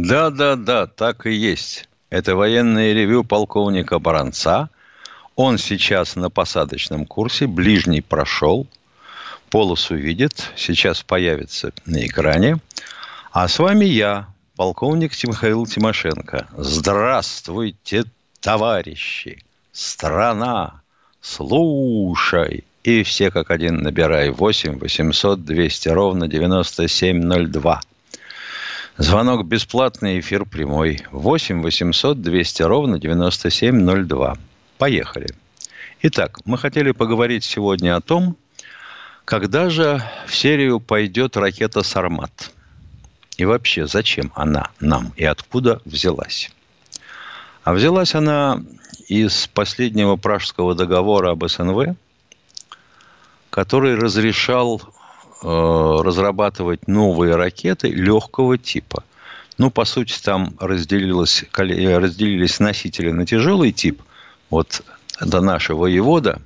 Да-да-да, так и есть. Это военное ревю полковника Баранца. Он сейчас на посадочном курсе, ближний прошел, полосу видит, сейчас появится на экране. А с вами я, полковник Михаил Тимошенко. Здравствуйте, товарищи! Страна, слушай! И все как один набирай 8 800 200 ровно 9702. Звонок бесплатный, эфир прямой. 8 800 200 ровно 9702. Поехали. Итак, мы хотели поговорить сегодня о том, когда же в серию пойдет ракета «Сармат». И вообще, зачем она нам и откуда взялась? А взялась она из последнего пражского договора об СНВ, который разрешал разрабатывать новые ракеты легкого типа. Ну, по сути, там разделилось, разделились носители на тяжелый тип. Вот это наша воевода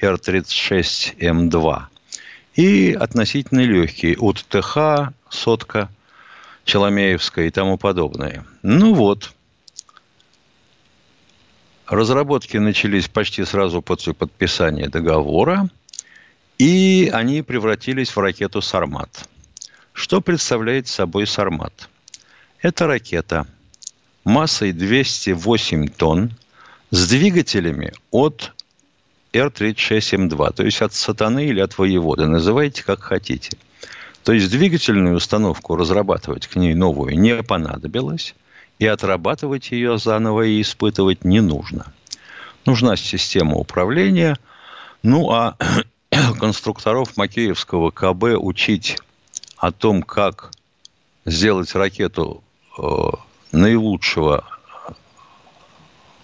Р-36М2. И относительно легкие от ТХ, сотка, Челомеевская и тому подобное. Ну вот, разработки начались почти сразу после подписания договора – и они превратились в ракету «Сармат». Что представляет собой «Сармат»? Это ракета массой 208 тонн с двигателями от Р-36М2, то есть от сатаны или от воевода, называйте как хотите. То есть двигательную установку разрабатывать к ней новую не понадобилось, и отрабатывать ее заново и испытывать не нужно. Нужна система управления, ну а конструкторов Макеевского КБ учить о том, как сделать ракету э, наилучшего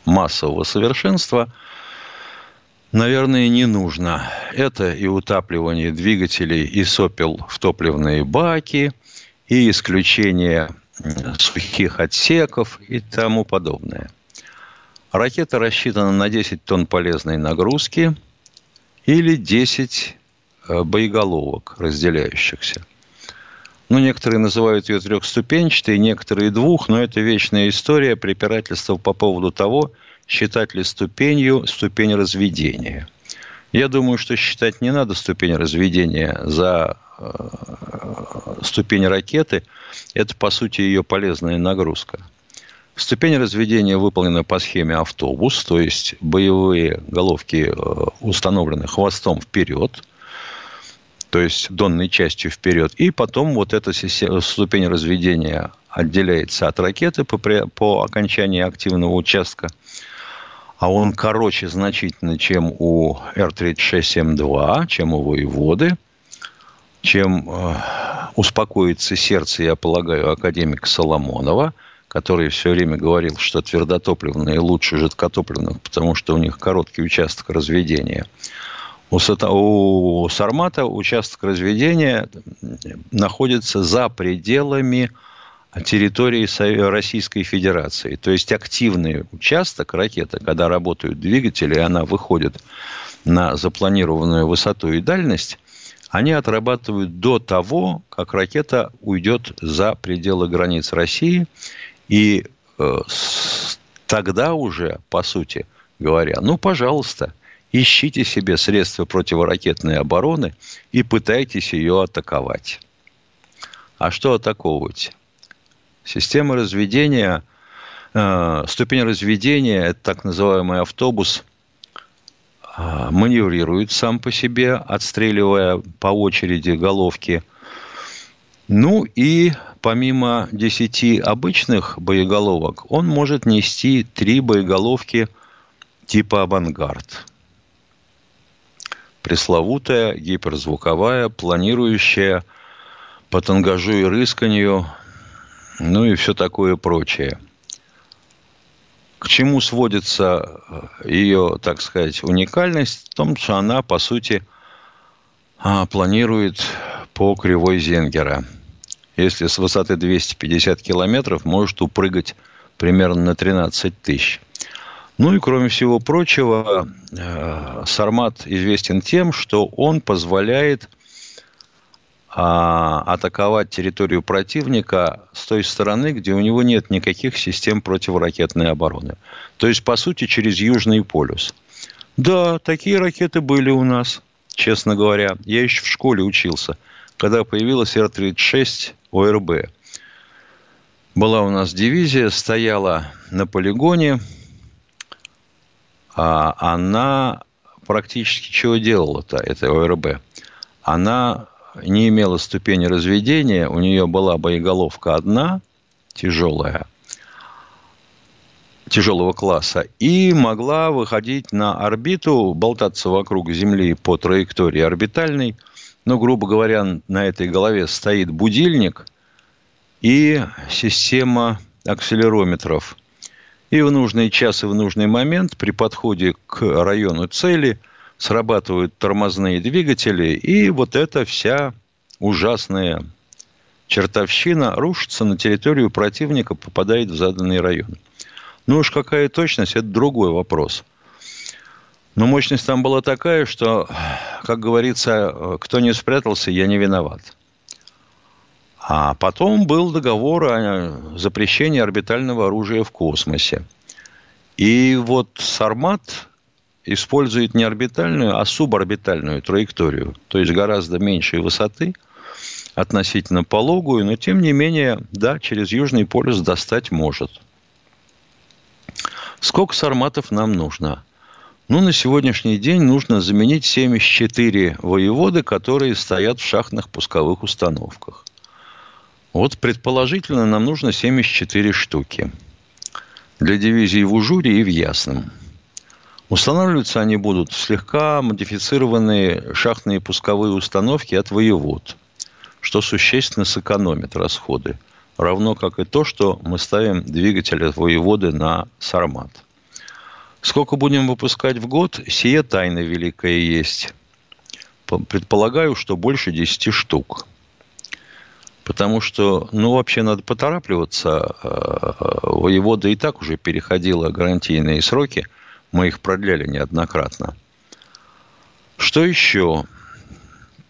массового совершенства, наверное, не нужно. Это и утапливание двигателей и сопел в топливные баки, и исключение сухих отсеков и тому подобное. Ракета рассчитана на 10 тонн полезной нагрузки – или 10 э, боеголовок, разделяющихся. Ну, некоторые называют ее трехступенчатой, некоторые двух, но это вечная история препирательства по поводу того, считать ли ступенью ступень разведения. Я думаю, что считать не надо ступень разведения за э, ступень ракеты. Это, по сути, ее полезная нагрузка. Ступень разведения выполнена по схеме автобус, то есть боевые головки э, установлены хвостом вперед, то есть донной частью вперед. И потом вот эта ступень разведения отделяется от ракеты по, по окончании активного участка. А он короче значительно, чем у Р-36М2, чем у воеводы, чем э, успокоится сердце, я полагаю, академика Соломонова – который все время говорил, что твердотопливные лучше жидкотопливных, потому что у них короткий участок разведения. У, у Сармата участок разведения находится за пределами территории Российской Федерации. То есть активный участок ракеты, когда работают двигатели, и она выходит на запланированную высоту и дальность, они отрабатывают до того, как ракета уйдет за пределы границ России и э, тогда уже, по сути говоря, ну, пожалуйста, ищите себе средства противоракетной обороны и пытайтесь ее атаковать. А что атаковывать? Система разведения, э, ступень разведения, это так называемый автобус, э, маневрирует сам по себе, отстреливая по очереди головки. Ну и помимо 10 обычных боеголовок, он может нести 3 боеголовки типа «Авангард». Пресловутая, гиперзвуковая, планирующая по тангажу и рысканью ну и все такое прочее. К чему сводится э, ее, так сказать, уникальность? В том, что она, по сути, а, планирует по кривой Зенгера. Если с высоты 250 километров, может упрыгать примерно на 13 тысяч. Ну и кроме всего прочего, э, Сармат известен тем, что он позволяет а, атаковать территорию противника с той стороны, где у него нет никаких систем противоракетной обороны. То есть, по сути, через Южный полюс. Да, такие ракеты были у нас, честно говоря. Я еще в школе учился, когда появилась Р-36 ОРБ. Была у нас дивизия, стояла на полигоне – а она практически чего делала-то, это ОРБ? Она не имела ступени разведения, у нее была боеголовка одна, тяжелая, тяжелого класса, и могла выходить на орбиту, болтаться вокруг Земли по траектории орбитальной. Ну, грубо говоря, на этой голове стоит будильник и система акселерометров – и в нужный час и в нужный момент при подходе к району цели срабатывают тормозные двигатели, и вот эта вся ужасная чертовщина рушится на территорию противника, попадает в заданный район. Ну уж какая точность, это другой вопрос. Но мощность там была такая, что, как говорится, кто не спрятался, я не виноват. А потом был договор о запрещении орбитального оружия в космосе. И вот Сармат использует не орбитальную, а суборбитальную траекторию, то есть гораздо меньшей высоты, относительно пологую, но тем не менее, да, через Южный полюс достать может. Сколько сарматов нам нужно? Ну, на сегодняшний день нужно заменить 74 воеводы, которые стоят в шахтных пусковых установках. Вот предположительно нам нужно 74 штуки для дивизии в Ужуре и в Ясном. Устанавливаться они будут слегка модифицированные шахтные пусковые установки от воевод, что существенно сэкономит расходы, равно как и то, что мы ставим двигатель от воеводы на Сармат. Сколько будем выпускать в год, сие тайна великая есть. Предполагаю, что больше 10 штук – Потому что, ну, вообще надо поторапливаться. Э, воевода и так уже переходила гарантийные сроки. Мы их продляли неоднократно. Что еще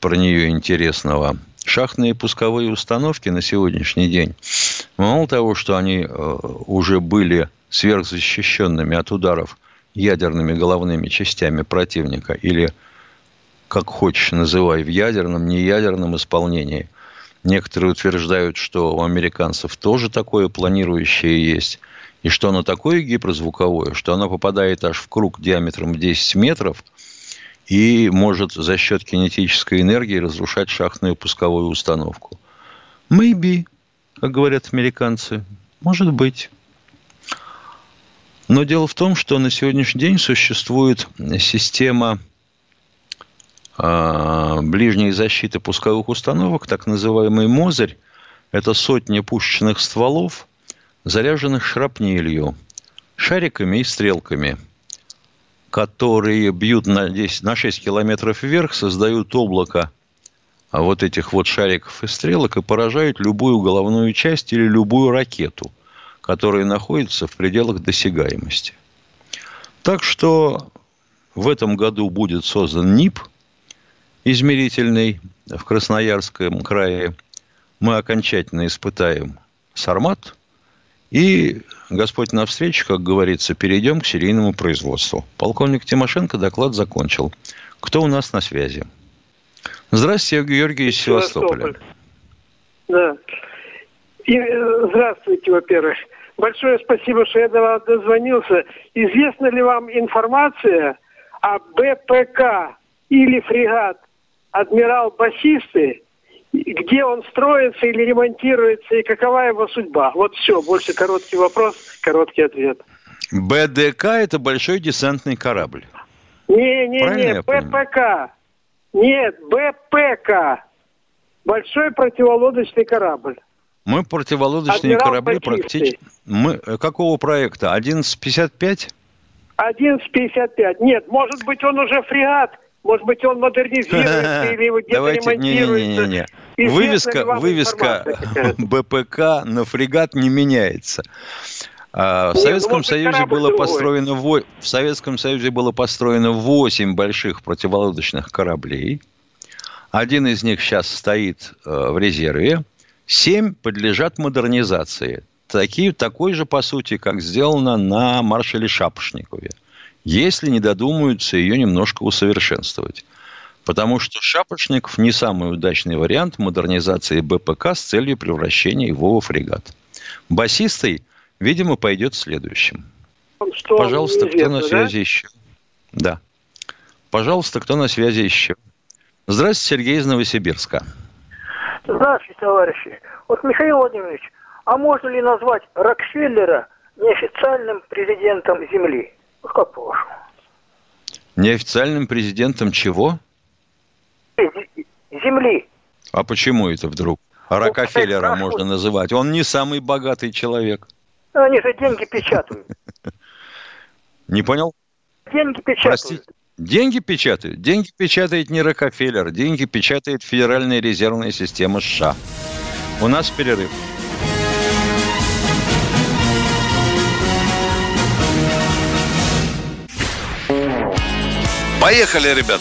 про нее интересного? Шахтные пусковые установки на сегодняшний день, мало того, что они э, уже были сверхзащищенными от ударов ядерными головными частями противника или, как хочешь называй, в ядерном, неядерном исполнении – Некоторые утверждают, что у американцев тоже такое планирующее есть. И что оно такое гиперзвуковое, что оно попадает аж в круг диаметром 10 метров и может за счет кинетической энергии разрушать шахтную пусковую установку. Maybe, как говорят американцы. Может быть. Но дело в том, что на сегодняшний день существует система а, ближней защиты пусковых установок, так называемый «Мозырь», это сотни пушечных стволов, заряженных шрапнелью, шариками и стрелками, которые бьют на, 10, на 6 километров вверх, создают облако а вот этих вот шариков и стрелок и поражают любую головную часть или любую ракету, которая находится в пределах досягаемости. Так что в этом году будет создан НИП – измерительный в Красноярском крае мы окончательно испытаем Сармат. И Господь навстречу, как говорится, перейдем к серийному производству. Полковник Тимошенко доклад закончил. Кто у нас на связи? Здравствуйте, Георгий из Севастополя. Да. И, э, здравствуйте, во-первых. Большое спасибо, что я до вас дозвонился. Известна ли вам информация о БПК или фрегат адмирал басисты, где он строится или ремонтируется, и какова его судьба. Вот все, больше короткий вопрос, короткий ответ. БДК – это большой десантный корабль. Не-не-не, БПК. Нет, БПК. Большой противолодочный корабль. Мы противолодочные Адмирал корабли практически... Мы... э, Какого проекта? 1155? 11.55. Нет, может быть, он уже фрегат. Может быть, он модернизируется или где-то Давайте, ремонтируется. не-не-не. Известна ли Вывеска, вывеска? БПК на фрегат не меняется. А, В Не, Советском Союзе было построено в Советском Союзе было построено 8 больших противолодочных кораблей. Один из них сейчас стоит э, в резерве. Семь подлежат модернизации. Такие, такой же, по сути, как сделано на маршале Шапошникове. Если не додумаются ее немножко усовершенствовать. Потому что Шапошников не самый удачный вариант модернизации БПК с целью превращения его во фрегат. Басистый, видимо, пойдет следующим. Что Пожалуйста, кто на да? связи еще? Да. Пожалуйста, кто на связи еще? Здравствуйте, Сергей из Новосибирска. Здравствуйте, товарищи. Вот, Михаил Владимирович, а можно ли назвать Рокфеллера неофициальным президентом Земли? Вот как по-вашему? Неофициальным президентом чего? Земли. А почему это вдруг? Рокфеллера спрашивают. можно называть. Он не самый богатый человек. Они же деньги печатают. Не понял? Деньги печатают. Простите. Деньги печатают? Деньги печатает не Рокфеллер. Деньги печатает Федеральная резервная система США. У нас перерыв. Поехали, ребят.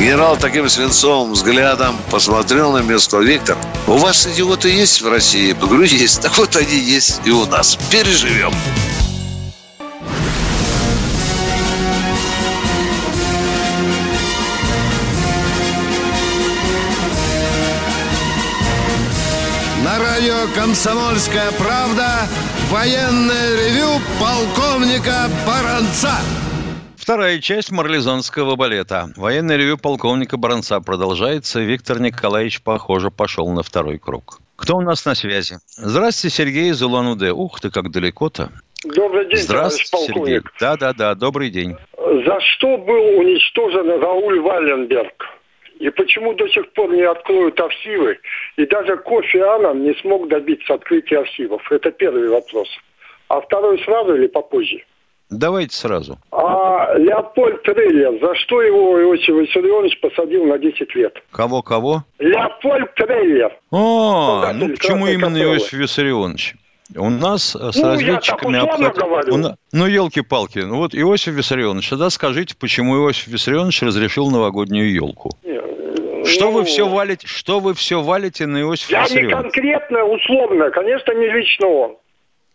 Генерал таким свинцовым взглядом посмотрел на меня сказал, Виктор, у вас идиоты есть в России? Я говорю, есть. Так вот они есть и у нас. Переживем. На радио «Комсомольская правда» военное ревю полковника Баранца. Вторая часть марлезонского балета. Военное ревю полковника Баранца продолжается. Виктор Николаевич, похоже, пошел на второй круг. Кто у нас на связи? Здравствуйте, Сергей из Улан-Удэ. Ух ты, как далеко-то. Добрый день, Здравствуйте, товарищ Сергей. полковник. Да-да-да, добрый день. За что был уничтожен Рауль Валенберг? И почему до сих пор не откроют архивы? И даже Кофи Аннан не смог добиться открытия архивов. Это первый вопрос. А второй сразу или попозже? Давайте сразу. А Леопольд Трейлер, за что его Иосиф Виссарионович посадил на 10 лет? Кого-кого? Леопольд Трейлер. О, Создатель ну почему именно Капеллы. Иосиф Виссарионович? У нас э, с Ну, разведчиками обхват- на- Ну, елки-палки. Ну, вот Иосиф Виссарионович, тогда скажите, почему Иосиф Виссарионович разрешил новогоднюю елку? Что Ну, вы все валите, что вы все валите на Иосифа Я не Виссарионовича? конкретно, условно. Конечно, не лично он.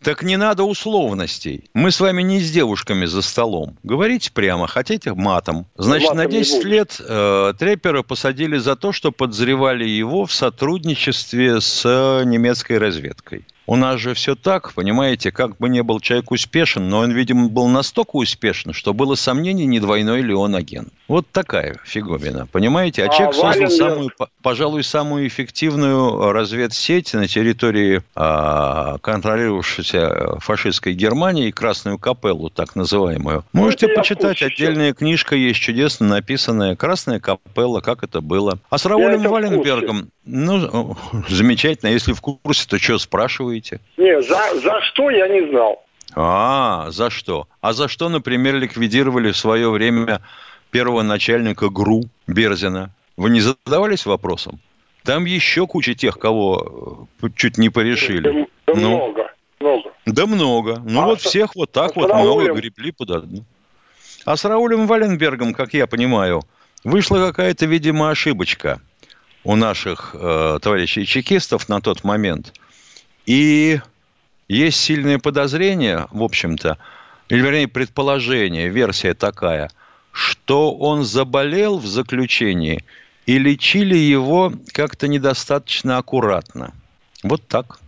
Так не надо условностей. Мы с вами не с девушками за столом. Говорите прямо, хотите матом. Значит, Матом на не 10 буду. лет э, Трепера посадили за то, что подозревали его в сотрудничестве с э, немецкой разведкой. У нас же все так, понимаете, как бы не был человек успешен, но он, видимо, был настолько успешен, что было сомнение, не двойной ли он агент. Вот такая фиговина, понимаете? А, А человек создал Валенберг? самую, по- пожалуй, самую эффективную разведсеть на территории а, контролировавшейся э, фашистской Германии, Красную Капеллу, так называемую. Можете Ну, это я в почитать, курсе отдельная книжка есть чудесно написанная «Красная Капелла», как это было. А с Раулем это. Валенбергом, ну, замечательно, если в курсе, то что спрашиваете? Не, за, за что я не знал. А, за что? А за что, например, ликвидировали в свое время первого начальника ГРУ Берзина? Вы не задавались вопросом? Там еще куча тех, кого э, чуть не порешили. Да Ну. много, много. Да много. Ну А вот с- всех вот так вот много Раулем? гребли под одну. А с Раулем Валенбергом, как я понимаю, вышла какая-то, видимо, ошибочка у наших э, товарищей чекистов на тот момент. И есть сильное подозрение, в общем-то, или, вернее, предположение, версия такая, что он заболел в заключении и лечили его как-то недостаточно аккуратно. Вот так.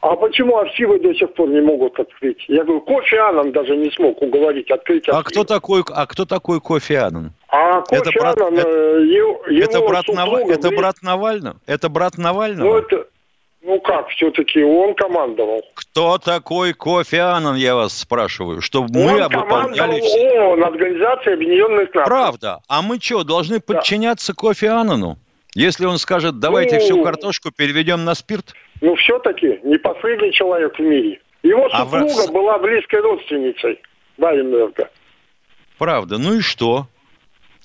А почему архивы до сих пор не могут открыть? Я говорю, Кофи Аннан даже не смог уговорить открыть архивы. А кто такой, а кто такой Кофи Аннан? А Кофи это брат, Аннан, это, его, это, брат Нав... это брат Навального? Это брат Навального? Ну, это, ну как, все-таки он командовал. Кто такой Кофи Аннан, я вас спрашиваю, чтобы мы он выполняли... ООН, Организация Объединенных Наций. Правда. А мы что, должны подчиняться да. Кофи Аннану? Если он скажет, давайте ну, всю картошку переведем на спирт? Ну, все-таки не последний человек в мире. Его супруга а в... была близкой родственницей Вайнберга. Правда. Ну и что?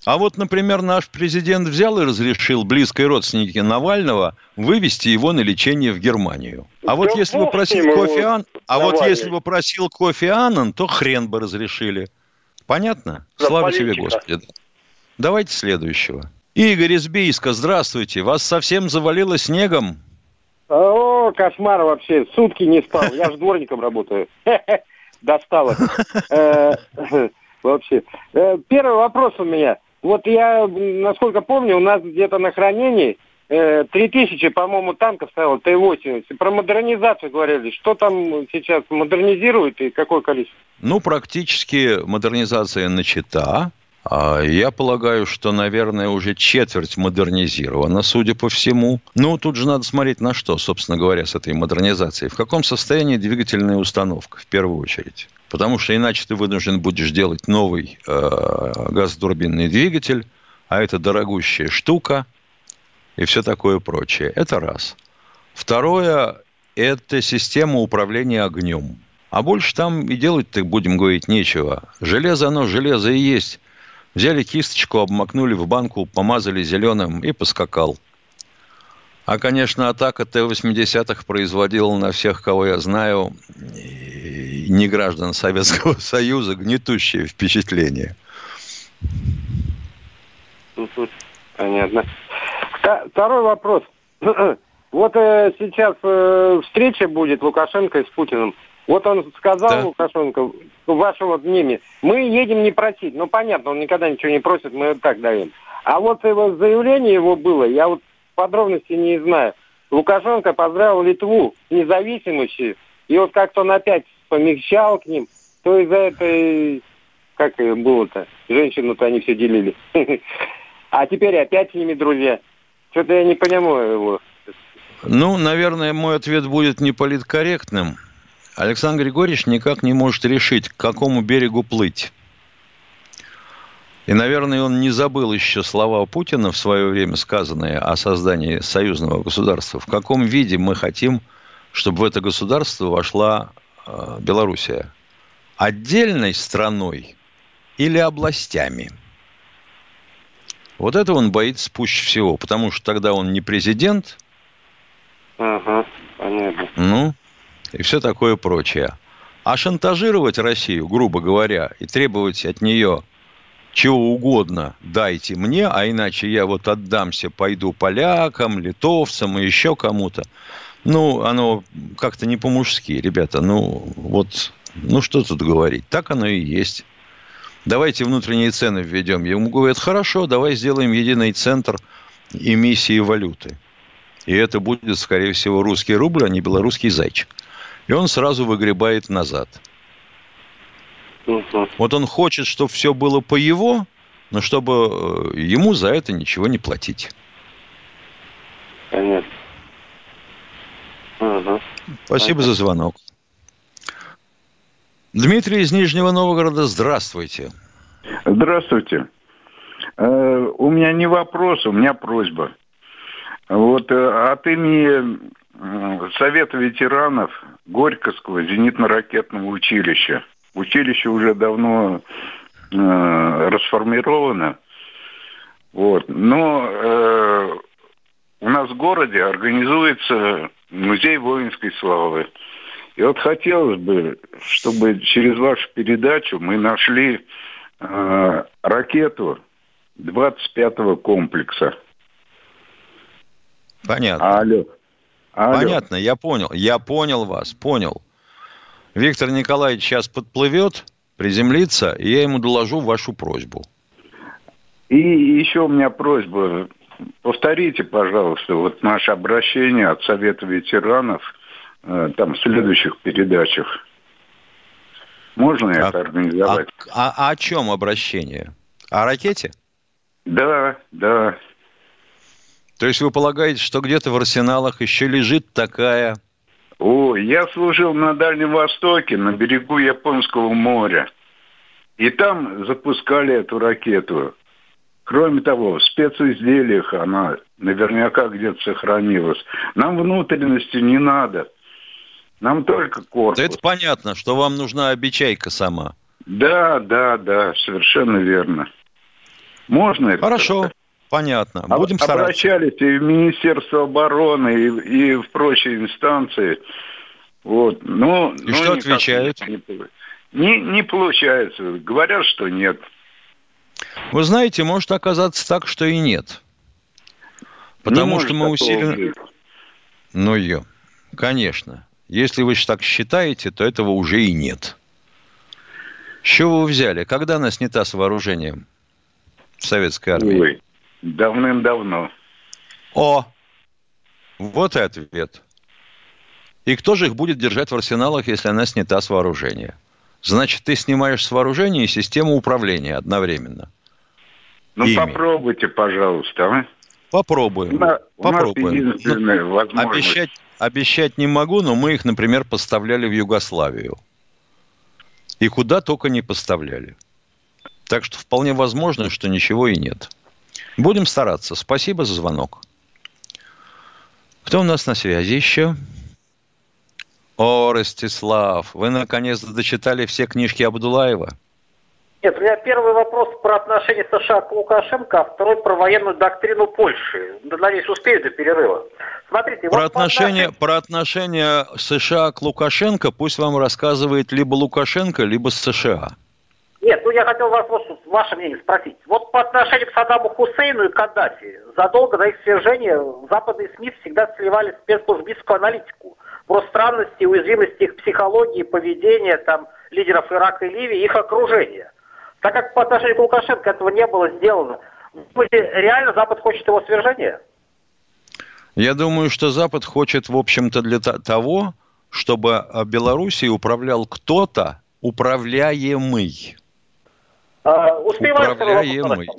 А вот, например, наш президент взял и разрешил близкой родственнике Навального вывести его на лечение в Германию. А да вот если бы просил кофе Ан... а вот если бы просил кофе Аннан, то хрен бы разрешили. Понятно? За Слава политика. тебе, Господи. Давайте следующего. Игорь из Бийска, здравствуйте. Вас совсем завалило снегом? О, кошмар вообще. Сутки не спал. Я же дворником работаю. Достало. Э, вообще. Э, первый вопрос у меня. Вот я, насколько помню, у нас где-то на хранении э, 3000, по-моему, танков стояло, Т-80. Про модернизацию говорили. Что там сейчас модернизируют и какое количество? Ну, практически модернизация начата. А я полагаю, что, наверное, уже четверть модернизирована, судя по всему. Ну, тут же надо смотреть на что, собственно говоря, с этой модернизацией. В каком состоянии двигательная установка, в первую очередь. Потому что иначе ты вынужден будешь делать новый э, газотурбинный двигатель, а это дорогущая штука и все такое прочее. Это раз. Второе – это система управления огнем. А больше там и делать-то, будем говорить, нечего. Железо, оно железо и есть. Взяли кисточку, обмакнули в банку, помазали зеленым и поскакал. А, конечно, атака Т-80-х производила на всех, кого я знаю, не граждан Советского Союза, гнетущее впечатление. Понятно. Второй вопрос. Вот э, сейчас э, встреча будет Лукашенко с Путиным. Вот он сказал, да. Лукашенко, в вашем вот мнении, мы едем не просить. Ну, понятно, он никогда ничего не просит, мы так даем. А вот его заявление его было, я вот подробностей не знаю. Лукашенко поздравил Литву с независимостью, и вот как-то он опять помягчал к ним, то из-за этой, как было-то, женщину-то они все делили. А теперь опять с ними друзья. Что-то я не понимаю его. Ну, наверное, мой ответ будет не политкорректным. Александр Григорьевич никак не может решить, к какому берегу плыть. И, наверное, он не забыл еще слова Путина в свое время сказанные о создании союзного государства. В каком виде мы хотим, чтобы в это государство вошла э, Белоруссия? Отдельной страной или областями? Вот это он боится пуще всего, потому что тогда он не президент. Ага, понятно. Ну, и все такое прочее. А шантажировать Россию, грубо говоря, и требовать от нее чего угодно дайте мне, а иначе я вот отдамся, пойду полякам, литовцам и еще кому-то. Ну, оно как-то не по-мужски, ребята. Ну, вот, ну что тут говорить? Так оно и есть. Давайте внутренние цены введем. Ему говорят, хорошо, давай сделаем единый центр эмиссии валюты. И это будет, скорее всего, русский рубль, а не белорусский зайчик. И он сразу выгребает назад – Угу. Вот он хочет, чтобы все было по его, но чтобы э, ему за это ничего не платить. Понятно. Угу. Спасибо Понятно. за звонок. Дмитрий из Нижнего Новгорода, здравствуйте. Здравствуйте. Э, у меня не вопрос, у меня просьба. Вот э, от имени Совета ветеранов Горьковского зенитно-ракетного училища Училище уже давно э, расформировано. Вот. Но э, у нас в городе организуется музей воинской славы. И вот хотелось бы, чтобы через вашу передачу мы нашли э, ракету 25-го комплекса. Понятно. Алло. Алло. Понятно, я понял. Я понял вас, понял. Виктор Николаевич сейчас подплывет, приземлится, и я ему доложу вашу просьбу. И еще у меня просьба, повторите, пожалуйста, вот наше обращение от Совета ветеранов э, там в следующих передачах. Можно а, это организовать? А, а, а о чем обращение? О ракете? Да, да. То есть вы полагаете, что где-то в арсеналах еще лежит такая... О, я служил на Дальнем Востоке, на берегу Японского моря. И там запускали эту ракету. Кроме того, в специзделиях она наверняка где-то сохранилась. Нам внутренности не надо. Нам только корпус. Да это понятно, что вам нужна обечайка сама. Да, да, да, совершенно верно. Можно это? Хорошо, понятно. А Будем стараться. Обращались и в Министерство обороны, и, и в прочие инстанции. Вот. Но, и но что отвечают? Не, не, не получается. Говорят, что нет. Вы знаете, может оказаться так, что и нет. Потому не что мы усиленно... Ну, ее, конечно. Если вы так считаете, то этого уже и нет. С чего вы взяли? Когда она снята с вооружением в советской армии? Ой, давным-давно. О, вот и ответ. И кто же их будет держать в арсеналах, если она снята с вооружения? Значит, ты снимаешь с вооружения и систему управления одновременно. Ну, ими. попробуйте, пожалуйста, а? Попробуем. На, Попробуем. Ну, обещать, обещать не могу, но мы их, например, поставляли в Югославию. И куда только не поставляли. Так что вполне возможно, что ничего и нет. Будем стараться. Спасибо за звонок. Кто у нас на связи еще? О, Ростислав, вы наконец дочитали все книжки Абдулаева? Нет, у меня первый вопрос про отношение США к Лукашенко, а второй про военную доктрину Польши. Надеюсь, успею до перерыва. Смотрите, про, вот отношение, отношению... про отношение США к Лукашенко пусть вам рассказывает либо Лукашенко, либо США. Нет, ну я хотел вас вот ваше мнение спросить. Вот по отношению к Саддаму Хусейну и Каддафи, задолго до их свержения западные СМИ всегда сливали спецслужбистскую аналитику про странности уязвимости их психологии, поведения там, лидеров Ирака и Ливии, их окружения. Так как по отношению к Лукашенко этого не было сделано, реально Запад хочет его свержения? Я думаю, что Запад хочет, в общем-то, для того, чтобы Белоруссией управлял кто-то управляемый. А, управляемый.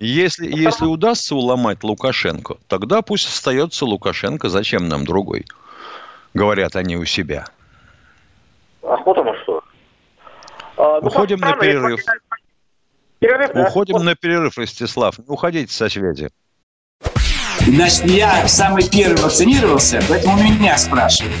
Если, если удастся уломать Лукашенко, тогда пусть остается Лукашенко, зачем нам другой? Говорят они у себя. А потому что? А, ну, Уходим на перерыв. Перерыв, да? Уходим вот. на перерыв, Ростислав. Не уходите со связи. Значит, я самый первый вакцинировался, поэтому меня спрашивают.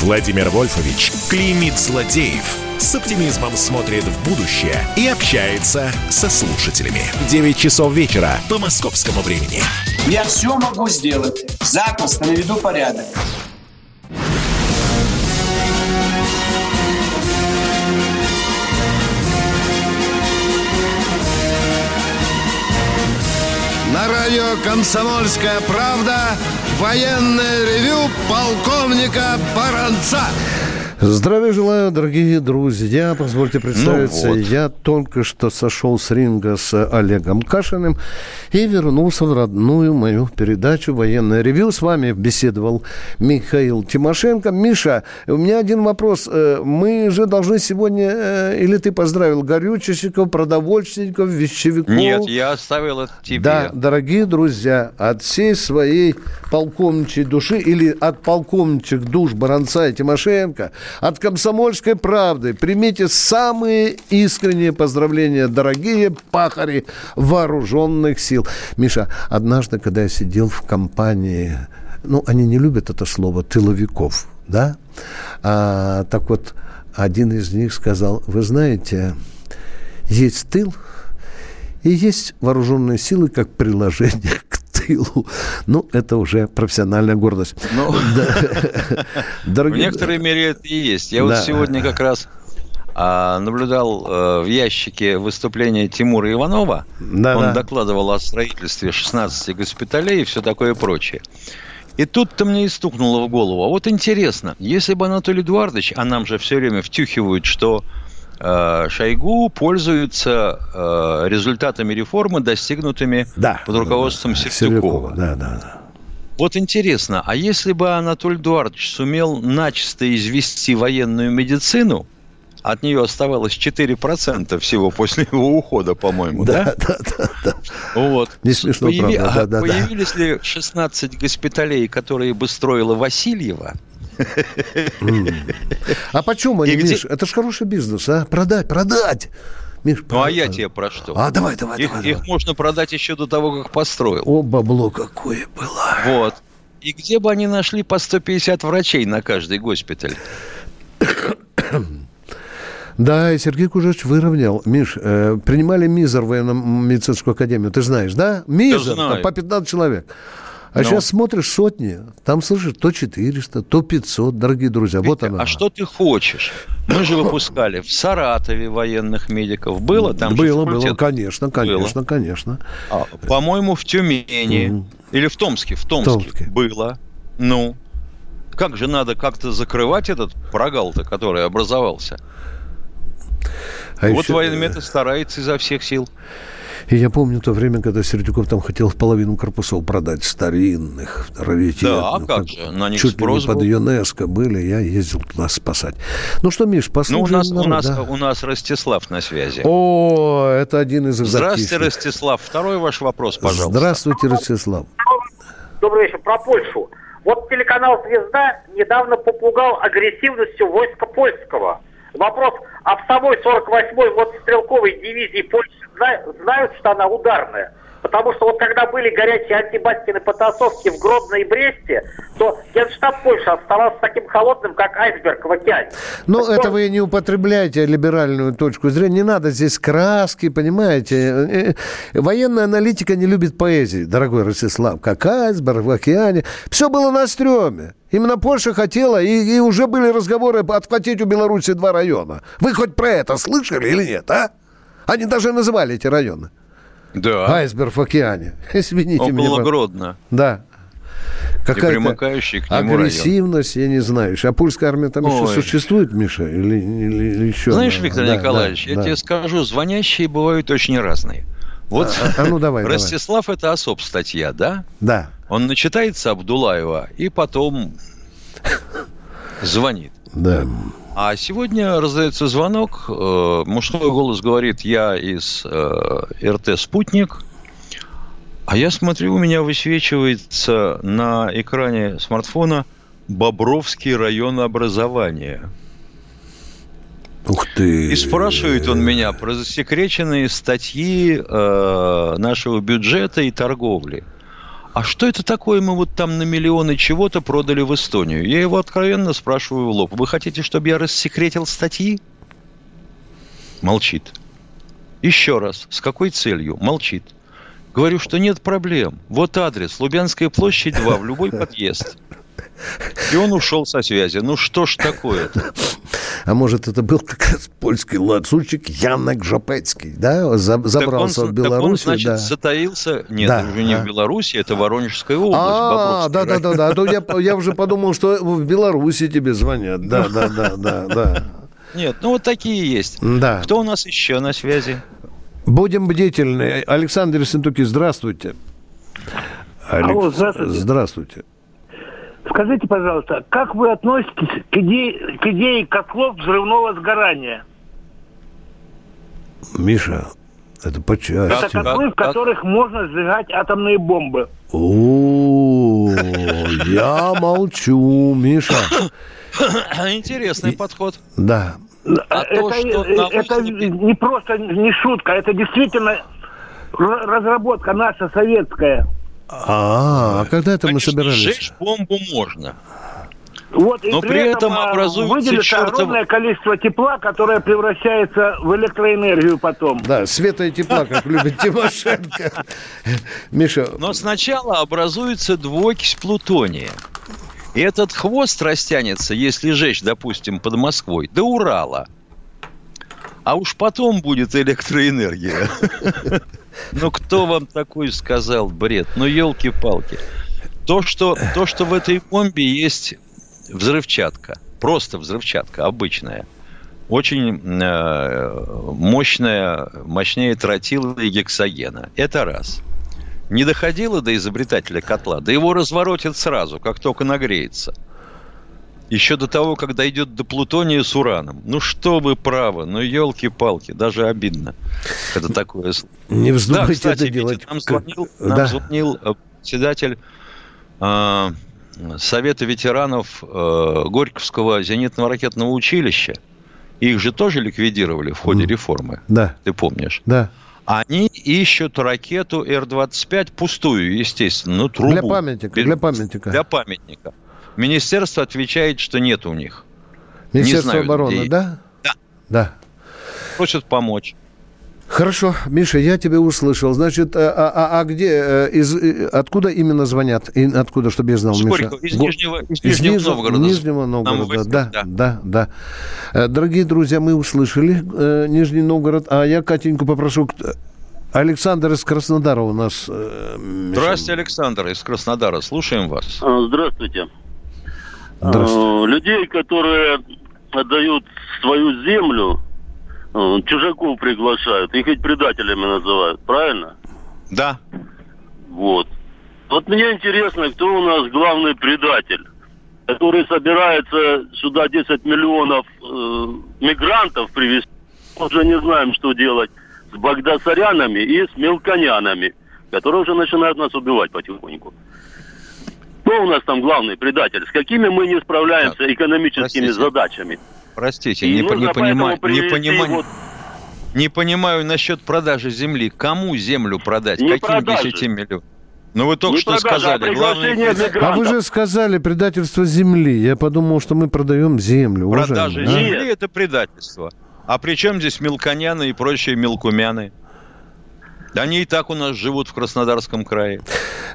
Владимир Вольфович клеймит злодеев – с оптимизмом смотрит в будущее и общается со слушателями. 9 часов вечера по московскому времени. Я все могу сделать. Запросто наведу порядок. На радио «Комсомольская правда» военное ревю полковника Баранца. Здравия желаю, дорогие друзья. Позвольте представиться. Ну вот. Я только что сошел с ринга с Олегом Кашиным и вернулся в родную мою передачу «Военное ревю». С вами беседовал Михаил Тимошенко. Миша, у меня один вопрос. Э, мы же должны сегодня... Э, или ты поздравил горючечников, продовольственников, вещевиков? Нет, я оставил это тебе. Да, дорогие друзья, от всей своей полковничьей души или от полковничьих душ Баранца и Тимошенко – от «Комсомольской правды» примите самые искренние поздравления, дорогие пахари вооруженных сил. Миша, однажды, когда я сидел в компании, ну, они не любят это слово, тыловиков, да? А, так вот, один из них сказал, вы знаете, есть тыл, и есть вооруженные силы как приложение к силу. Ну, это уже профессиональная гордость. Ну, в некоторой мере это и есть. Я вот сегодня как раз а, наблюдал э, в ящике выступление Тимура Иванова. Да, Он да. докладывал о строительстве 16 госпиталей и все такое прочее. И тут-то мне и стукнуло в голову. А вот интересно, если бы Анатолий Эдуардович, а нам же все время втюхивают, что Шойгу пользуется э, результатами реформы, достигнутыми да, под руководством да, Сердюкова. Да, да, да. Вот интересно, а если бы Анатолий Эдуардович сумел начисто извести военную медицину – от нее оставалось 4% всего после его ухода, по-моему, да? Да, да, да. да. Вот. Не смешно, Появи... правда. Да, да, Появились да. ли 16 госпиталей, которые бы строила Васильева? А почему они, Миш? Это же хороший бизнес, а? Продать, продать! Миш, ну, а я тебе про что? А, давай, давай, их, давай. Их давай. можно продать еще до того, как построил. О, бабло какое было. Вот. И где бы они нашли по 150 врачей на каждый госпиталь? Да, и Сергей Кужевич выровнял. Миш, э, принимали мизер в военно-медицинскую академию, ты знаешь, да? Мизер, там, по 15 человек. А Но. сейчас смотришь сотни, там слышишь, то 400, то 500, дорогие друзья. Витя, вот она. А что ты хочешь? Мы же выпускали в Саратове военных медиков. Было там Было, было, конечно, конечно, было. конечно. А, по-моему, в Тюмени mm. или в Томске, в Томске, Томске. было. Ну, как же надо как-то закрывать этот прогал-то, который образовался? А вот еще... военмет старается изо всех сил. И я помню то время, когда Сердюков там хотел половину корпусов продать старинных, раритетных. Да, а как же? На них чуть спрос ли не под ЮНЕСКО были, я ездил туда спасать. Ну что, Миш, послушаем. Ну, у нас, народ, у, нас, да. у нас Ростислав на связи. О, это один из Здравствуйте, Ростислав. Второй ваш вопрос, пожалуйста. Здравствуйте, Ростислав. Добрый вечер. Про Польшу. Вот телеканал «Звезда» недавно попугал агрессивностью войска польского. Вопрос, а самой 48-й вот стрелковой дивизии Польши знают, что она ударная? Потому что вот когда были горячие антибатькины потасовки в Гродно и Бресте, то генштаб Польши оставался таким холодным, как айсберг в океане. Ну, так это он... вы не употребляете либеральную точку зрения. Не надо здесь краски, понимаете. Э, э, военная аналитика не любит поэзии, дорогой Ростислав. Как айсберг в океане. Все было на стреме. Именно Польша хотела, и, и уже были разговоры отхватить у Беларуси два района. Вы хоть про это слышали или нет, а? Они даже называли эти районы. Да. Айсберг в океане. Извините Около меня. Гродно. Да. Какая-то примыкающий к нему агрессивность, район. я не знаю. А польская армия там Ой. еще существует, Миша? Или, или, или еще? Знаешь, Виктор да, Николаевич, да, я да. тебе скажу, звонящие бывают очень разные. Вот а, а ну давай, Ростислав давай. это особ статья, да? Да. Он начитается Абдулаева и потом звонит. Да. А сегодня раздается звонок, э, мужской голос говорит, я из э, РТ «Спутник», а я смотрю, у меня высвечивается на экране смартфона Бобровский район образования. Ух ты! И спрашивает он меня про засекреченные статьи э, нашего бюджета и торговли – а что это такое мы вот там на миллионы чего-то продали в Эстонию? Я его откровенно спрашиваю в лоб. Вы хотите, чтобы я рассекретил статьи? Молчит. Еще раз. С какой целью? Молчит. Говорю, что нет проблем. Вот адрес. Лубянская площадь 2, в любой подъезд. И он ушел со связи. Ну что ж такое-то? А может, это был как раз польский лацучик Янек Жопецкий, да? Забрался он, в Беларусь. он, значит, да. затаился... Нет, да, это уже не а. в Беларуси, это Воронежская область. А, да-да-да. А то я, я уже подумал, что в Беларуси тебе звонят. Да, да, да, да, да. Нет, ну вот такие есть. Да. Кто у нас еще на связи? Будем бдительны. Александр Сентуки, здравствуйте. Алекс... Алло, здравствуйте. Здравствуйте. Скажите, пожалуйста, как вы относитесь к идее, к идее котлов взрывного сгорания? Миша, это по части. Это котлы, в которых можно сжигать атомные бомбы. О, я молчу, Миша. Интересный подход. Да. А это, то, что это не просто не шутка, это действительно разработка наша советская. А, а когда это мы собирались? Сжечь бомбу можно. Вот, Но при, при этом, этом образуется выделится чертов... огромное количество тепла, которое превращается в электроэнергию потом. Да, света и тепла, как любит Тимошенко. Миша. Но сначала образуется двуокись плутония. И этот хвост растянется, если жечь, допустим, под Москвой, до Урала. А уж потом будет электроэнергия. Ну, кто вам такой сказал бред? Ну, елки-палки. То что, то, что в этой бомбе есть взрывчатка, просто взрывчатка обычная, очень э, мощная, мощнее тротила и гексогена. Это раз. Не доходило до изобретателя котла, да его разворотят сразу, как только нагреется. Еще до того, как дойдет до плутония с ураном. Ну что вы правы, ну елки-палки, даже обидно. Это такое... Не вздумайте да, кстати, это делать. Нам звонил, нам да. звонил э, председатель э, Совета ветеранов э, Горьковского зенитного ракетного училища. Их же тоже ликвидировали в ходе mm. реформы. Да. Ты помнишь? Да. Они ищут ракету Р-25, пустую, естественно, ну, трубу. Для памятника, для памятника. Для памятника. Министерство отвечает, что нет у них. Министерство знаю, обороны, где... да? Да. Да. Просят помочь. Хорошо, Миша, я тебя услышал. Значит, а, а, а, а где, э, из, э, откуда именно звонят? И откуда, чтобы я знал, Сколько? Миша? Из Нижнего, из Нижнего из Новгорода. Нижнего Новгорода, да, да, да, да. Э, дорогие друзья, мы услышали э, Нижний Новгород, а я Катеньку попрошу... Александр из Краснодара у нас. Э, Здравствуйте, Александр из Краснодара. Слушаем вас. Здравствуйте. Здравствуйте. Людей, которые отдают свою землю Э, чужаков приглашают, их ведь предателями называют, правильно? Да. Вот. Вот мне интересно, кто у нас главный предатель, который собирается сюда 10 миллионов э, мигрантов привезти. Уже не знаем, что делать с багдасарянами и с мелконянами, которые уже начинают нас убивать потихоньку. Кто у нас там главный предатель? С какими мы не справляемся так, экономическими простите. задачами? Простите, и не, не, понимаю, не, понимаю, вот... не понимаю насчет продажи земли. Кому землю продать? Не Каким продажи. 10 миллионов? Ну вы только не что продажа, сказали. А, главное... а вы же сказали предательство земли. Я подумал, что мы продаем землю. Продажа уважаемый. земли а? это предательство. А при чем здесь мелконяны и прочие мелкумяны? Они и так у нас живут в Краснодарском крае.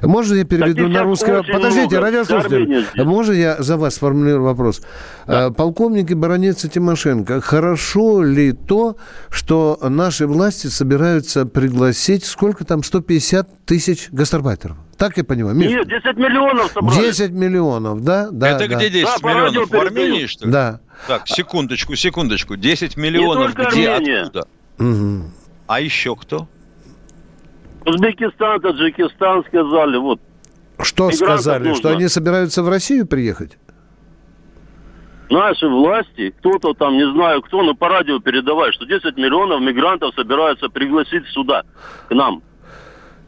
Можно я переведу на русский? Подождите, радиослушатель. Можно я за вас сформулирую вопрос? Да. Э, полковник и баронец Тимошенко, хорошо ли то, что наши власти собираются пригласить, сколько там, 150 тысяч гастарбайтеров? Так я понимаю, Миша? Нет, 10 миллионов собрали. 10 миллионов, да? да Это да. где 10 да, миллионов? В Армении, что ли? Да. Так, секундочку, секундочку. 10 миллионов где, Армения. откуда? Угу. А еще кто? Узбекистан, Таджикистан сказали, вот. Что сказали? Нужно. Что они собираются в Россию приехать? Наши власти, кто-то там, не знаю кто, но по радио передавает, что 10 миллионов мигрантов собираются пригласить сюда, к нам.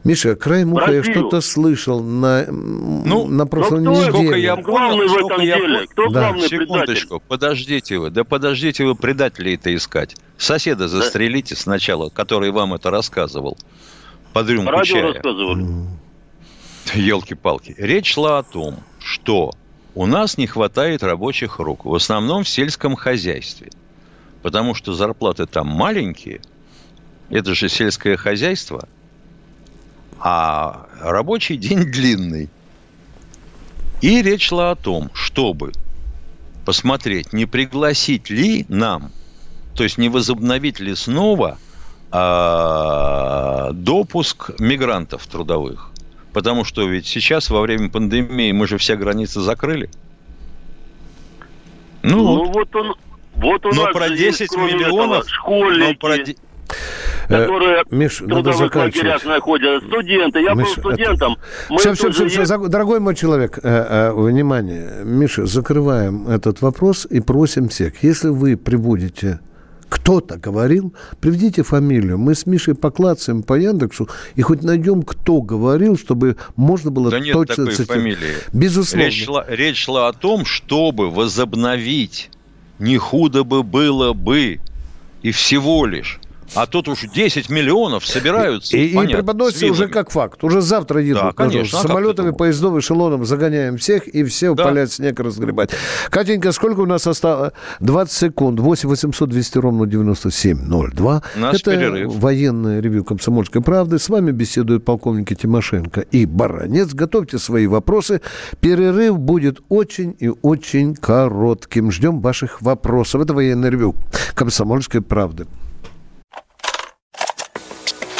Миша, краем уха я что-то слышал на, ну, на прошлой ну, неделе. Сколько я понял, в этом я деле? Кто да. главный Секундочку, предатель? подождите вы, да подождите вы предателей-то искать. Соседа застрелите да. сначала, который вам это рассказывал под рюмку Радио чая. рассказывали. Елки-палки. Речь шла о том, что у нас не хватает рабочих рук, в основном в сельском хозяйстве. Потому что зарплаты там маленькие, это же сельское хозяйство, а рабочий день длинный. И речь шла о том, чтобы посмотреть, не пригласить ли нам, то есть не возобновить ли снова – а, допуск мигрантов трудовых. Потому что ведь сейчас, во время пандемии, мы же все границы закрыли. Ну, ну вот он, вот у но нас про 10 миллионов, этого, школьники, но про... которые э, Миш, в трудовых лагерях находят, студенты. Я Миш, был студентом. Мы все, все, все, все, дорогой мой человек, э, э, внимание. Миша, закрываем этот вопрос и просим всех, если вы прибудете кто-то говорил, приведите фамилию. Мы с Мишей поклацаем по Яндексу и хоть найдем, кто говорил, чтобы можно было да точно... нет такой фамилии. Безусловно. Речь шла, речь шла о том, чтобы возобновить, не худо бы было бы, и всего лишь А тут уж 10 миллионов собираются. И, понятно, и преподносится уже как факт. Уже завтра едут. Да, конечно. А самолетами, поездом, эшелоном загоняем всех, и все да. полят снег разгребать. Катенька, сколько у нас осталось? 20 секунд. 8 800 200 ровно 9702. Наш Это перерыв. военное ревю «Комсомольской правды». С вами беседуют полковники Тимошенко и Баранец. Готовьте свои вопросы. Перерыв будет очень и очень коротким. Ждем ваших вопросов. Это военное ревю «Комсомольской правды».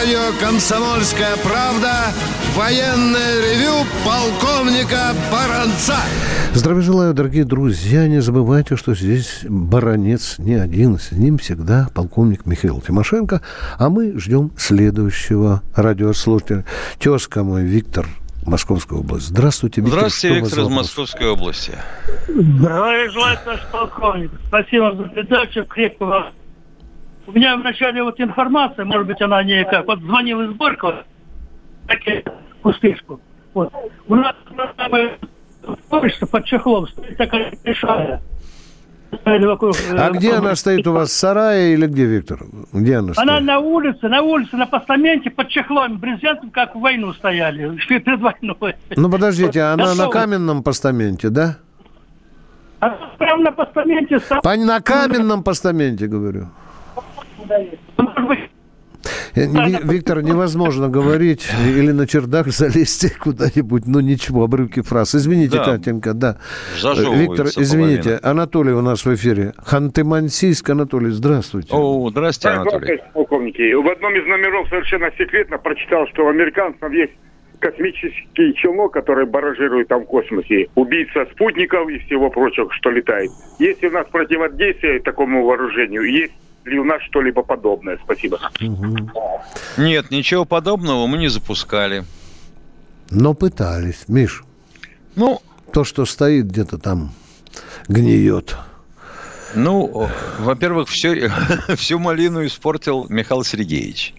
Радио «Комсомольская правда» военное ревю полковника Баранца. Здравия желаю, дорогие друзья. Не забывайте, что здесь баронец не один. С ним всегда полковник Михаил Тимошенко. А мы ждем следующего радиослушателя. Тезка мой Виктор Московская область. Здравствуйте, Виктор. Здравствуйте, Виктор из Московской области. Здравия желаю, товарищ полковник. Спасибо за передачу. Крепкого. У меня вначале вот информация, может быть, она не как. Вот звонил из Горького, успешку. Вот. У нас что под чехлом стоит такая большая. Э, а где она стоит у вас, в сарае или где, Виктор? Где она, она стоит? на улице, на улице, на постаменте под чехлом, брезентом, как в войну стояли, перед войной. Ну, подождите, она на каменном постаменте, да? Она прямо на постаменте. На каменном постаменте, говорю. Э, Виктор, невозможно говорить или на чердак залезть куда-нибудь, ну ничего, обрывки фраз. Извините, да. Катенька, да. Виктор, извините, половина. Анатолий у нас в эфире. Ханты-Мансийск, Анатолий, здравствуйте. О, здравствуйте, Анатолий. Полковники, в одном из номеров совершенно секретно прочитал, что у американцев есть космический челнок, который баражирует там в космосе, убийца спутников и всего прочего, что летает. Есть у нас противодействие такому вооружению? Есть ли у нас что-либо подобное? Спасибо. Нет, ничего подобного мы не запускали. Но пытались. Миш, ну, то, что стоит где-то там, гниет. Ну, во-первых, все, всю малину испортил Михаил Сергеевич.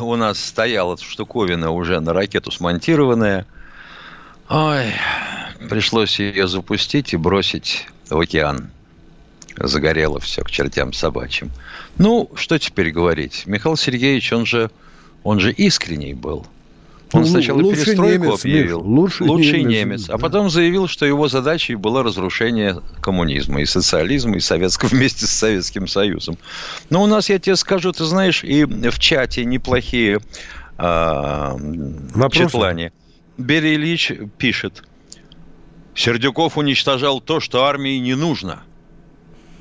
У нас стояла штуковина уже на ракету смонтированная. Ой, пришлось ее запустить и бросить в океан загорело все к чертям собачьим. Ну, что теперь говорить? Михаил Сергеевич, он же, он же искренний был. Он ну, сначала перестройку немец, объявил. Лучший, лучший немец, немец. А потом заявил, что его задачей было разрушение коммунизма и социализма, и советского вместе с Советским Союзом. Но у нас, я тебе скажу, ты знаешь, и в чате неплохие э, читлане. Берия Ильич пишет. Сердюков уничтожал то, что армии не нужно –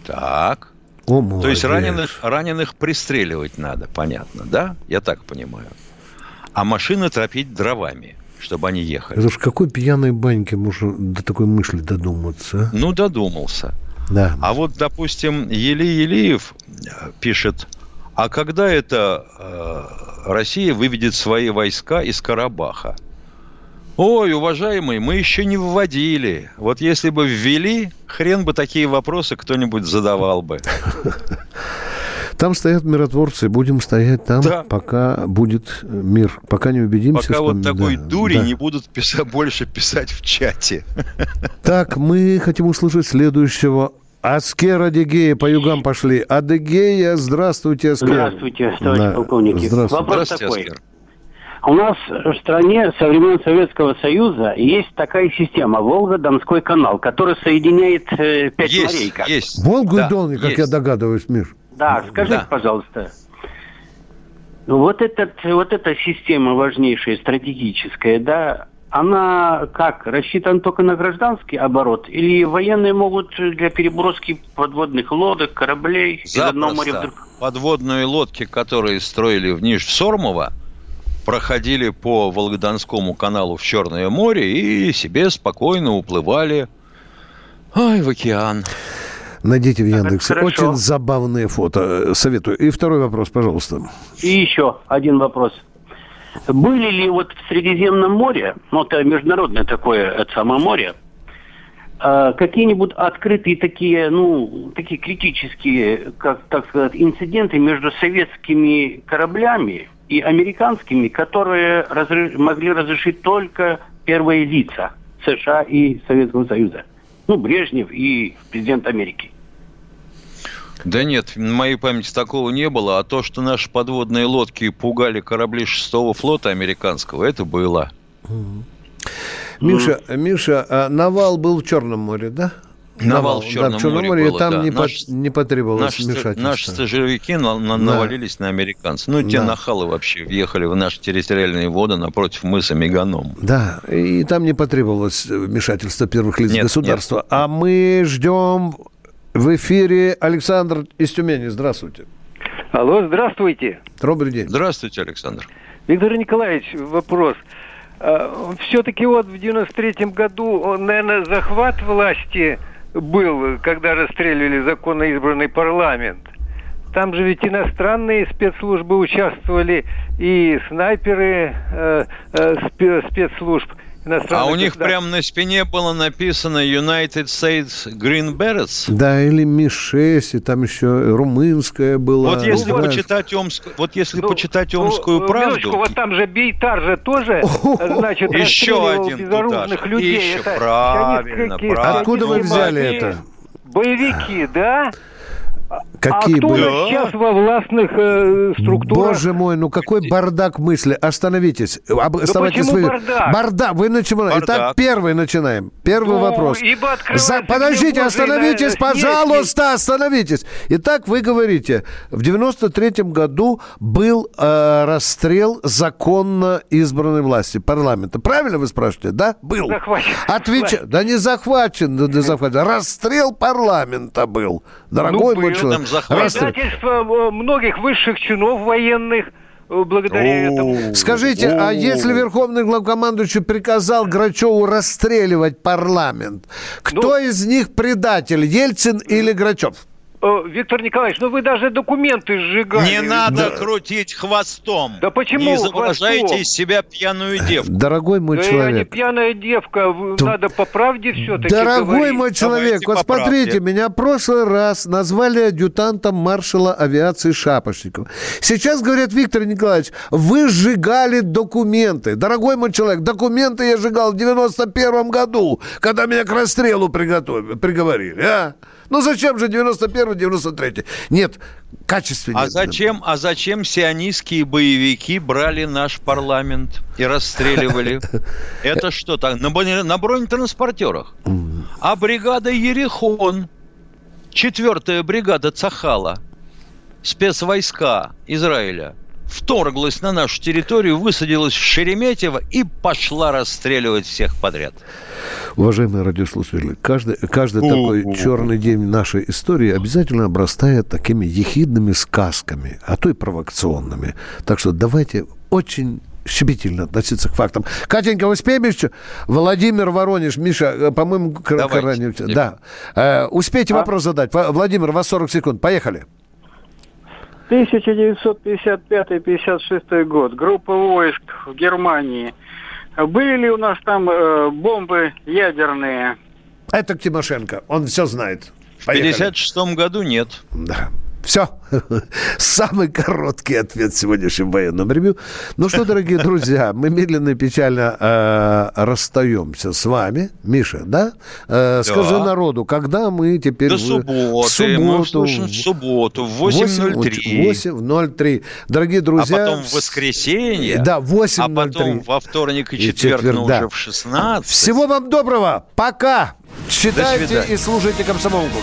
так. О, То есть раненых, раненых пристреливать надо, понятно, да? Я так понимаю. А машины тропить дровами, чтобы они ехали. Это ж какой пьяной баньке можно до такой мысли додуматься? А? Ну, додумался. Да. А вот, допустим, Ели Елиев э, пишет, а когда это э, Россия выведет свои войска из Карабаха? Ой, уважаемый, мы еще не вводили. Вот если бы ввели, хрен бы такие вопросы кто-нибудь задавал бы. Там стоят миротворцы, будем стоять там, да. пока будет мир, пока не убедимся. Пока что... вот такой да, дури да. не будут писать, больше писать в чате. Так, мы хотим услышать следующего Аскер Адыгея по югам пошли. Адыгея, здравствуйте, Аскер. Здравствуйте, товарищ да. полковники. Здравствуйте. Вопрос здравствуйте, такой. Аскер. У нас в стране со времен Советского Союза есть такая система Волга-Донской канал, который соединяет э, пять есть, морей. Как. Есть. Волгу Да, и Дон, как есть. я догадываюсь, Миш. Да, скажите, Да. пожалуйста. Вот, этот, вот эта система важнейшая, стратегическая, да, она как, рассчитана только на гражданский оборот? Или военные могут для переброски подводных лодок, кораблей из одного моря в Запросто. другое? Подводные лодки, которые строили в Ниж-Сормово, проходили по Волгодонскому каналу в Черное море и себе спокойно уплывали ой, в океан. Найдите в Яндексе. Очень забавные фото. Советую. И второй вопрос, пожалуйста. И еще один вопрос. Были ли вот в Средиземном море, ну это международное такое это самое море, э, какие-нибудь открытые такие, ну, такие критические, как так сказать, инциденты между советскими кораблями и американскими, которые разре- могли разрешить только первые лица США и Советского Союза? Ну, Брежнев и президент Америки. Да нет, на моей памяти такого не было. А то, что наши подводные лодки пугали корабли шестого флота американского, это было. Миша, Миша, а навал был в Черном море, да? Навал в Черном да, в Черном море море, и было, там да. не, по- Наш- не потребовалось Наши, вмешательства. наши стажировики на- на- Да. навалились на американцев. Ну, те Да. нахалы вообще въехали в наши территориальные воды напротив мыса Меганом. Да, и там не потребовалось вмешательства первых лиц Нет, государства. А мы ждем в эфире Александр из Тюмени. Здравствуйте. Алло, здравствуйте. Добрый день. Здравствуйте, Александр. Виктор Николаевич, вопрос. Все-таки вот в 93-м году, он, наверное, захват власти был, когда расстреливали законно избранный парламент. Там же ведь иностранные спецслужбы участвовали, и снайперы э, э, спе- спецслужб А у них прямо на спине было написано United States Green Berets. Да, или Ми-6, и там еще румынская была. Вот если израильская. почитать Омск, вот если Ну, почитать ну, Омскую э, правду, минуточку, вот там же Бейтар же тоже, э, значит, Еще один безоружных туда людей. Еще Это правильно, правильно. Откуда вы взяли это? Боевики, да? Какие а кто были? сейчас во властных э, структурах? Боже мой, ну какой бардак мысли. Остановитесь. Об- оставайтесь почему вы- бардак? Бардак. Вы начинаете. Итак, первый начинаем. Первый Ну, вопрос. ибо За- Подождите, остановитесь, на- пожалуйста, остановитесь. Итак, вы говорите, в 93-м году был э, расстрел законно избранной власти, парламента. Правильно вы спрашиваете? Да? Был. Захвачен. Отвеча... Да не захвачен, да, да захвачен. Расстрел парламента был. Дорогой Ну, мой был. человек. Расстрел. Предательство э, многих высших чинов военных э, благодаря этому. Скажите, а если Верховный главкомандующий приказал Грачеву расстреливать парламент, кто из них предатель, Ельцин или Грачев? Э, Виктор Николаевич, ну вы даже документы сжигали. не надо крутить хвостом. Да почему Не изображайте хвостом? из себя пьяную девку. Дорогой мой Да я не человек. пьяная девка, Т- надо по правде все-таки Дорогой мой человек, вот по смотрите, правде. меня в прошлый раз назвали адъютантом маршала авиации Шапошникова. Сейчас говорят, Виктор Николаевич, вы сжигали документы. Дорогой мой человек, документы я сжигал в 91 году, когда меня к расстрелу приготовили, приговорили. А? Ну зачем же 91-93? Нет, качественнее. А зачем, а зачем сионистские боевики брали наш парламент и расстреливали? Это что так? На, броне- на бронетранспортерах. А бригада Ерехон, четвертая бригада Цахала, спецвойска Израиля, вторглась на нашу территорию, высадилась в Шереметьево и пошла расстреливать всех подряд. Уважаемые радиослушатели, каждый, каждый такой черный день нашей истории обязательно обрастает такими ехидными сказками, а то и провокационными. Так что давайте очень щепетильно относиться к фактам. Катенька, успеем еще? Владимир Воронеж, Миша, э, по-моему, к- Давайте. ранее- Да. Э, успейте вопрос задать. Владимир, у вас 40 секунд. Поехали. 1955-56 год. Группа войск в Германии. Были ли у нас там э, бомбы ядерные? Это к Тимошенко. Он все знает. В Поехали. 1956 году нет. Да. Все. Самый короткий ответ в сегодняшнем военном ревью. Ну что, дорогие друзья, мы медленно и печально э, расстаемся с вами. Миша, да? Э, скажи Да. народу, когда мы теперь... До в- субботы. В субботу. Мы в субботу в 8.03. 8.03. Дорогие друзья... А потом в воскресенье. Да, 8.03. А потом во вторник и И четверг, четверг, но да. уже в 16. Всего вам доброго. Пока. Читайте и слушайте комсомолку.